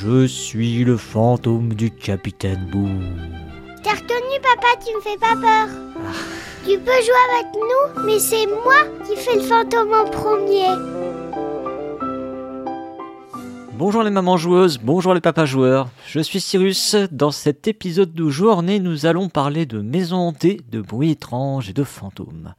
Je suis le fantôme du capitaine Boo. T'as retenu, papa, tu me fais pas peur. Tu peux jouer avec nous, mais c'est moi qui fais le fantôme en premier. Bonjour les mamans joueuses, bonjour les papas joueurs. Je suis Cyrus. Dans cet épisode de journée, nous allons parler de maisons hantées, de bruits étranges et de fantômes.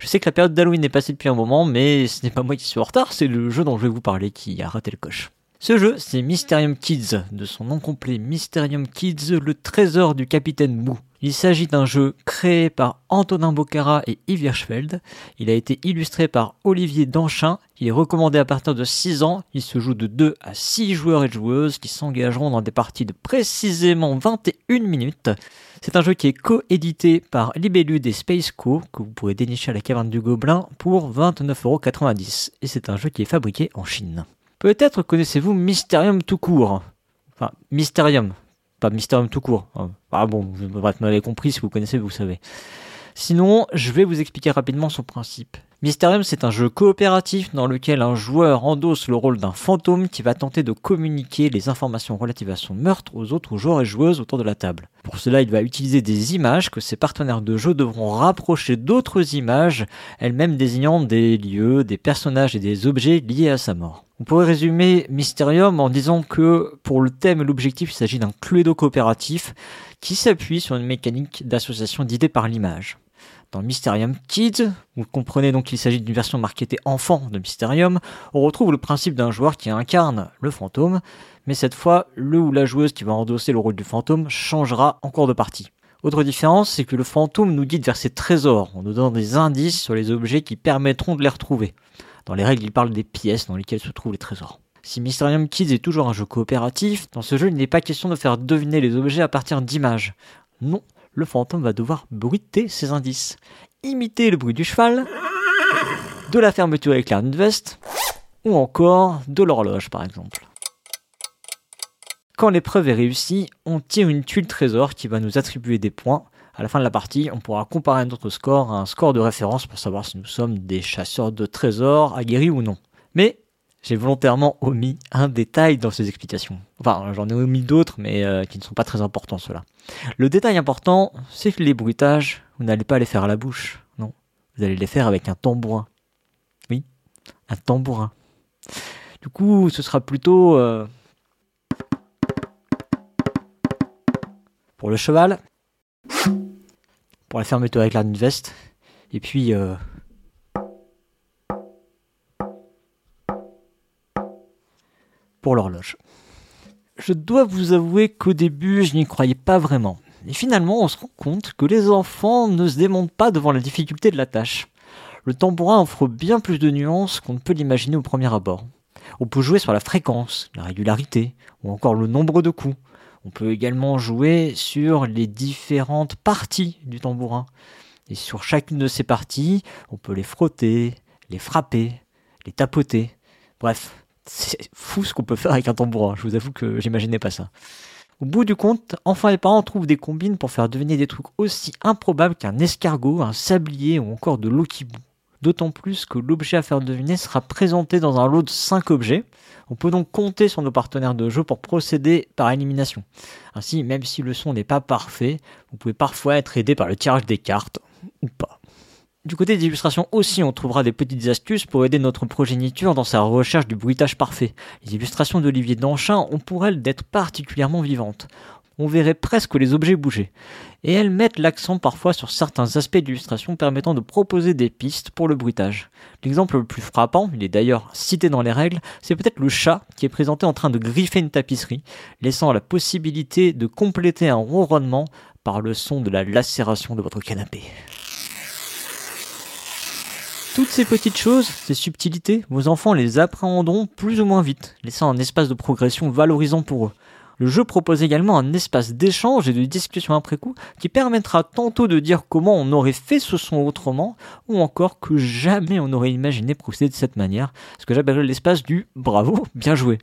Je sais que la période d'Halloween est passée depuis un moment, mais ce n'est pas moi qui suis en retard, c'est le jeu dont je vais vous parler qui a raté le coche. Ce jeu, c'est Mysterium Kids, de son nom complet Mysterium Kids, le trésor du capitaine Boo. Il s'agit d'un jeu créé par Antonin Bocara et Yves Hirschfeld. Il a été illustré par Olivier Danchin. Il est recommandé à partir de 6 ans. Il se joue de 2 à 6 joueurs et joueuses qui s'engageront dans des parties de précisément 21 minutes. C'est un jeu qui est co-édité par Libellude et Space Co, que vous pourrez dénicher à la caverne du Gobelin pour 29,90€. Et c'est un jeu qui est fabriqué en Chine. Peut-être connaissez-vous Mysterium tout court. Enfin, Mysterium, pas Mysterium tout court. Ah bon, vous m'avez compris, si vous connaissez, vous savez. Sinon, je vais vous expliquer rapidement son principe. Mysterium, c'est un jeu coopératif dans lequel un joueur endosse le rôle d'un fantôme qui va tenter de communiquer les informations relatives à son meurtre aux autres joueurs et joueuses autour de la table. Pour cela, il va utiliser des images que ses partenaires de jeu devront rapprocher d'autres images, elles-mêmes désignant des lieux, des personnages et des objets liés à sa mort. On pourrait résumer Mysterium en disant que pour le thème et l'objectif, il s'agit d'un cluedo coopératif qui s'appuie sur une mécanique d'association d'idées par l'image dans Mysterium Kids, vous comprenez donc qu'il s'agit d'une version marketée enfant de Mysterium, on retrouve le principe d'un joueur qui incarne le fantôme, mais cette fois, le ou la joueuse qui va endosser le rôle du fantôme changera en cours de partie. Autre différence, c'est que le fantôme nous guide vers ses trésors, en nous donnant des indices sur les objets qui permettront de les retrouver. Dans les règles, il parle des pièces dans lesquelles se trouvent les trésors. Si Mysterium Kids est toujours un jeu coopératif, dans ce jeu il n'est pas question de faire deviner les objets à partir d'images. Non, le fantôme va devoir bruiter ses indices. Imiter le bruit du cheval, de la fermeture éclair d'une veste, ou encore de l'horloge par exemple. Quand l'épreuve est réussie, on tire une tuile trésor qui va nous attribuer des points. À la fin de la partie, on pourra comparer notre score à un score de référence pour savoir si nous sommes des chasseurs de trésors aguerris ou non. Mais j'ai volontairement omis un détail dans ces explications. Enfin, j'en ai omis d'autres, mais euh, qui ne sont pas très importants, ceux-là. Le détail important, c'est que les bruitages, vous n'allez pas les faire à la bouche, non. Vous allez les faire avec un tambourin. Oui, un tambourin. Du coup, ce sera plutôt... Euh, pour le cheval, pour la fermeture avec la veste, et puis... Euh, pour l'horloge. Je dois vous avouer qu'au début, je n'y croyais pas vraiment. Et finalement, on se rend compte que les enfants ne se démontent pas devant la difficulté de la tâche. Le tambourin offre bien plus de nuances qu'on ne peut l'imaginer au premier abord. On peut jouer sur la fréquence, la régularité, ou encore le nombre de coups. On peut également jouer sur les différentes parties du tambourin. Et sur chacune de ces parties, on peut les frotter, les frapper, les tapoter. Bref, c'est fou ce qu'on peut faire avec un tambourin. Je vous avoue que j'imaginais pas ça. Au bout du compte, enfants et parents trouvent des combines pour faire deviner des trucs aussi improbables qu'un escargot, un sablier ou encore de l'eau qui bout. D'autant plus que l'objet à faire deviner sera présenté dans un lot de 5 objets. On peut donc compter sur nos partenaires de jeu pour procéder par élimination. Ainsi, même si le son n'est pas parfait, vous pouvez parfois être aidé par le tirage des cartes, ou pas. Du côté des illustrations aussi, on trouvera des petites astuces pour aider notre progéniture dans sa recherche du bruitage parfait. Les illustrations d'Olivier Danchin ont pour elles d'être particulièrement vivantes. On verrait presque les objets bouger. Et elles mettent l'accent parfois sur certains aspects d'illustration permettant de proposer des pistes pour le bruitage. L'exemple le plus frappant, il est d'ailleurs cité dans les règles, c'est peut-être le chat qui est présenté en train de griffer une tapisserie, laissant la possibilité de compléter un ronronnement par le son de la lacération de votre canapé. Toutes ces petites choses, ces subtilités, vos enfants les appréhenderont plus ou moins vite, laissant un espace de progression valorisant pour eux. Le jeu propose également un espace d'échange et de discussion après coup qui permettra tantôt de dire comment on aurait fait ce son autrement, ou encore que jamais on n'aurait imaginé procéder de cette manière, ce que j'appellerais l'espace du bravo, bien joué.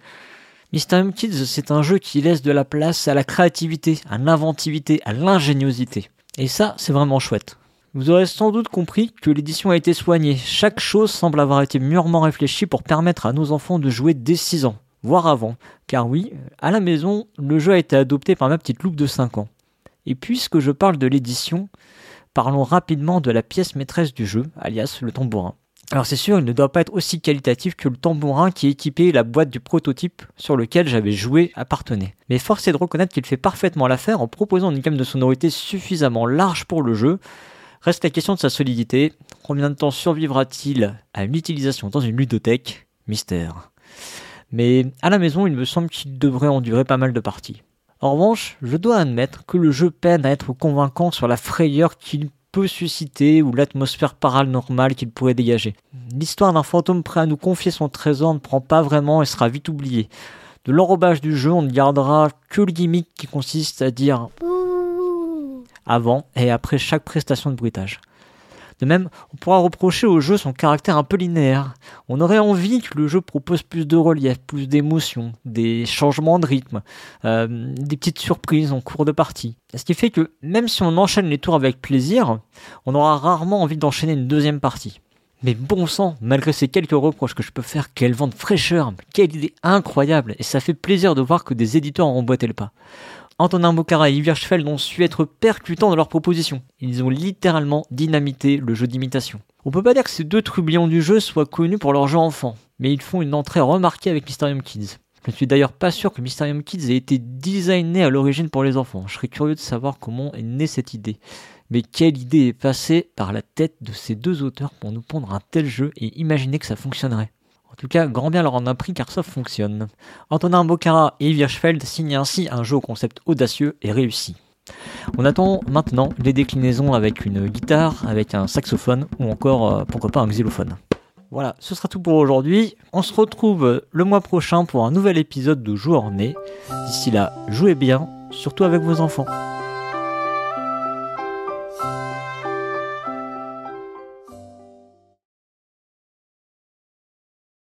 Mysterium Kids, c'est un jeu qui laisse de la place à la créativité, à l'inventivité, à l'ingéniosité. Et ça, c'est vraiment chouette. Vous aurez sans doute compris que l'édition a été soignée. Chaque chose semble avoir été mûrement réfléchie pour permettre à nos enfants de jouer dès 6 ans. Voire avant. Car oui, à la maison, le jeu a été adopté par ma petite loupe de 5 ans. Et puisque je parle de l'édition, parlons rapidement de la pièce maîtresse du jeu, alias le tambourin. Alors c'est sûr, il ne doit pas être aussi qualitatif que le tambourin qui équipait la boîte du prototype sur lequel j'avais joué appartenait. Mais force est de reconnaître qu'il fait parfaitement l'affaire en proposant une gamme de sonorités suffisamment large pour le jeu. Reste la question de sa solidité. Combien de temps survivra-t-il à une utilisation dans une ludothèque? Mystère. Mais à la maison, il me semble qu'il devrait endurer pas mal de parties. En revanche, je dois admettre que le jeu peine à être convaincant sur la frayeur qu'il peut susciter ou l'atmosphère paranormale qu'il pourrait dégager. L'histoire d'un fantôme prêt à nous confier son trésor ne prend pas vraiment et sera vite oubliée. De l'enrobage du jeu, on ne gardera que le gimmick qui consiste à dire avant et après chaque prestation de bruitage. De même, on pourra reprocher au jeu son caractère un peu linéaire. On aurait envie que le jeu propose plus de relief, plus d'émotions, des changements de rythme, euh, des petites surprises en cours de partie. Ce qui fait que même si on enchaîne les tours avec plaisir, on aura rarement envie d'enchaîner une deuxième partie. Mais bon sang, malgré ces quelques reproches que je peux faire, quelle vente fraîcheur, quelle idée incroyable, et ça fait plaisir de voir que des éditeurs ont emboîté le pas. Antonin Bocara et Yves Hirschfeld ont su être percutants dans leurs propositions. Ils ont littéralement dynamité le jeu d'imitation. On peut pas dire que ces deux trublions du jeu soient connus pour leur jeu enfant, mais ils font une entrée remarquée avec Mysterium Kids. Je ne suis d'ailleurs pas sûr que Mysterium Kids ait été designé à l'origine pour les enfants. Je serais curieux de savoir comment est née cette idée. Mais quelle idée est passée par la tête de ces deux auteurs pour nous pondre un tel jeu et imaginer que ça fonctionnerait? Tout cas, grand bien leur en a pris car ça fonctionne. Antonin Bocara et Yves Hirschfeld signent ainsi un jeu au concept audacieux et réussi. On attend maintenant les déclinaisons avec une guitare, avec un saxophone ou encore, euh, pourquoi pas, un xylophone. Voilà, ce sera tout pour aujourd'hui. On se retrouve le mois prochain pour un nouvel épisode de Joueur Né. D'ici là, jouez bien, surtout avec vos enfants.